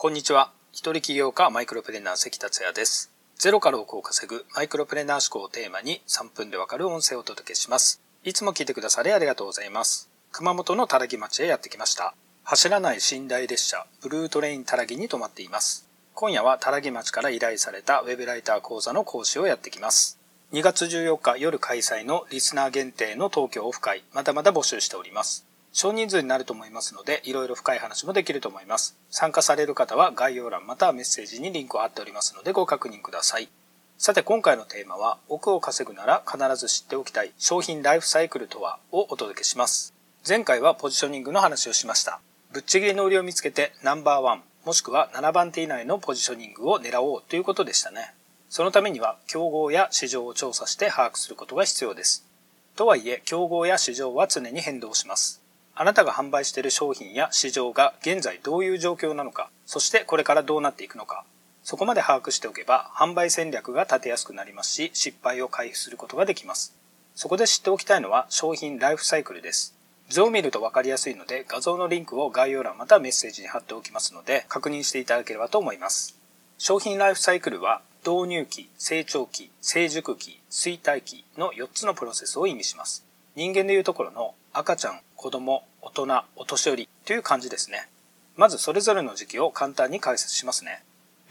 こんにちは。一人起業家マイクロプレーナー関達也です。ゼロから億を稼ぐマイクロプレーナー思考をテーマに3分でわかる音声をお届けします。いつも聞いてくださりありがとうございます。熊本のたらぎ町へやってきました。走らない寝台列車、ブルートレインたらぎに停まっています。今夜はたらぎ町から依頼されたウェブライター講座の講師をやってきます。2月14日夜開催のリスナー限定の東京オフ会、まだまだ募集しております。少人数になると思いますので、いろいろ深い話もできると思います。参加される方は概要欄またはメッセージにリンクを貼っておりますのでご確認ください。さて今回のテーマは、億を稼ぐなら必ず知っておきたい商品ライフサイクルとはをお届けします。前回はポジショニングの話をしました。ぶっちぎりの売りを見つけてナンバーワン、もしくは7番手以内のポジショニングを狙おうということでしたね。そのためには競合や市場を調査して把握することが必要です。とはいえ、競合や市場は常に変動します。あなたが販売している商品や市場が現在どういう状況なのか、そしてこれからどうなっていくのか、そこまで把握しておけば販売戦略が立てやすくなりますし、失敗を回避することができます。そこで知っておきたいのは商品ライフサイクルです。図を見ると分かりやすいので画像のリンクを概要欄またメッセージに貼っておきますので確認していただければと思います。商品ライフサイクルは導入期、成長期、成熟期、衰退期の4つのプロセスを意味します。人間でいうところの赤ちゃん、子供、大人、お年寄りという感じですね。まずそれぞれの時期を簡単に解説しますね。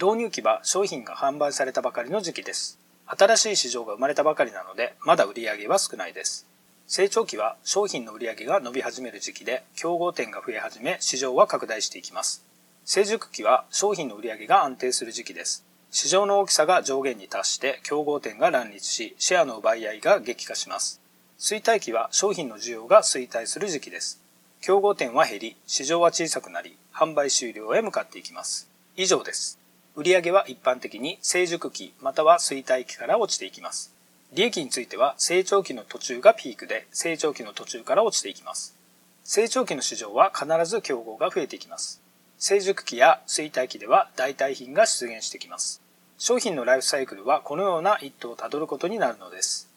導入期は商品が販売されたばかりの時期です。新しい市場が生まれたばかりなので、まだ売り上げは少ないです。成長期は商品の売り上げが伸び始める時期で、競合店が増え始め、市場は拡大していきます。成熟期は商品の売り上げが安定する時期です。市場の大きさが上限に達して競合店が乱立し、シェアの奪い合いが激化します。衰退期は商品の需要が衰退する時期です。競合店は減り、市場は小さくなり、販売終了へ向かっていきます。以上です。売上は一般的に成熟期または衰退期から落ちていきます。利益については成長期の途中がピークで成長期の途中から落ちていきます。成長期の市場は必ず競合が増えていきます。成熟期や衰退期では代替品が出現してきます。商品のライフサイクルはこのような一途をたどることになるのです。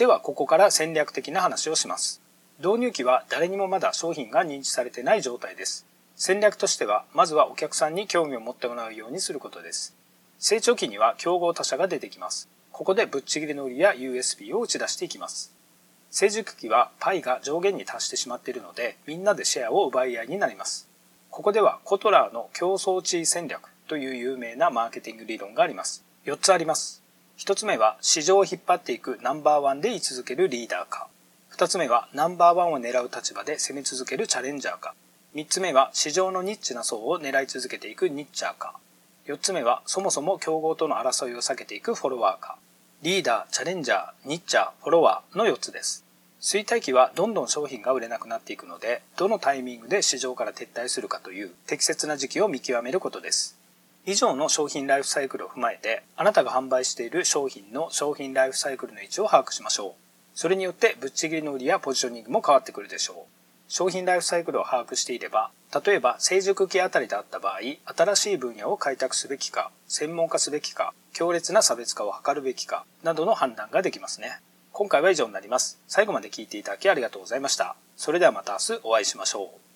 ではここから戦略的な話をします。導入期は誰にもまだ商品が認知されてない状態です。戦略としては、まずはお客さんに興味を持ってもらうようにすることです。成長期には競合他社が出てきます。ここでぶっちぎりの売りや USB を打ち出していきます。成熟期はパイが上限に達してしまっているので、みんなでシェアを奪い合いになります。ここではコトラーの競争地位戦略という有名なマーケティング理論があります。4つあります。1つ目は市場を引っ張っていくナンバーワンで居続けるリーダーか。2つ目はナンバーワンを狙う立場で攻め続けるチャレンジャーか。3つ目は市場のニッチな層を狙い続けていくニッチャーか。4つ目はそもそも競合との争いを避けていくフォロワーか。リーダー、チャレンジャー、ニッチャー、フォロワーの4つです。衰退期はどんどん商品が売れなくなっていくので、どのタイミングで市場から撤退するかという適切な時期を見極めることです。以上の商品ライフサイクルを踏まえて、あなたが販売している商品の商品ライフサイクルの位置を把握しましょう。それによってぶっちぎりの売りやポジショニングも変わってくるでしょう。商品ライフサイクルを把握していれば、例えば成熟期あたりであった場合、新しい分野を開拓すべきか、専門化すべきか、強烈な差別化を図るべきか、などの判断ができますね。今回は以上になります。最後まで聞いていただきありがとうございました。それではまた明日お会いしましょう。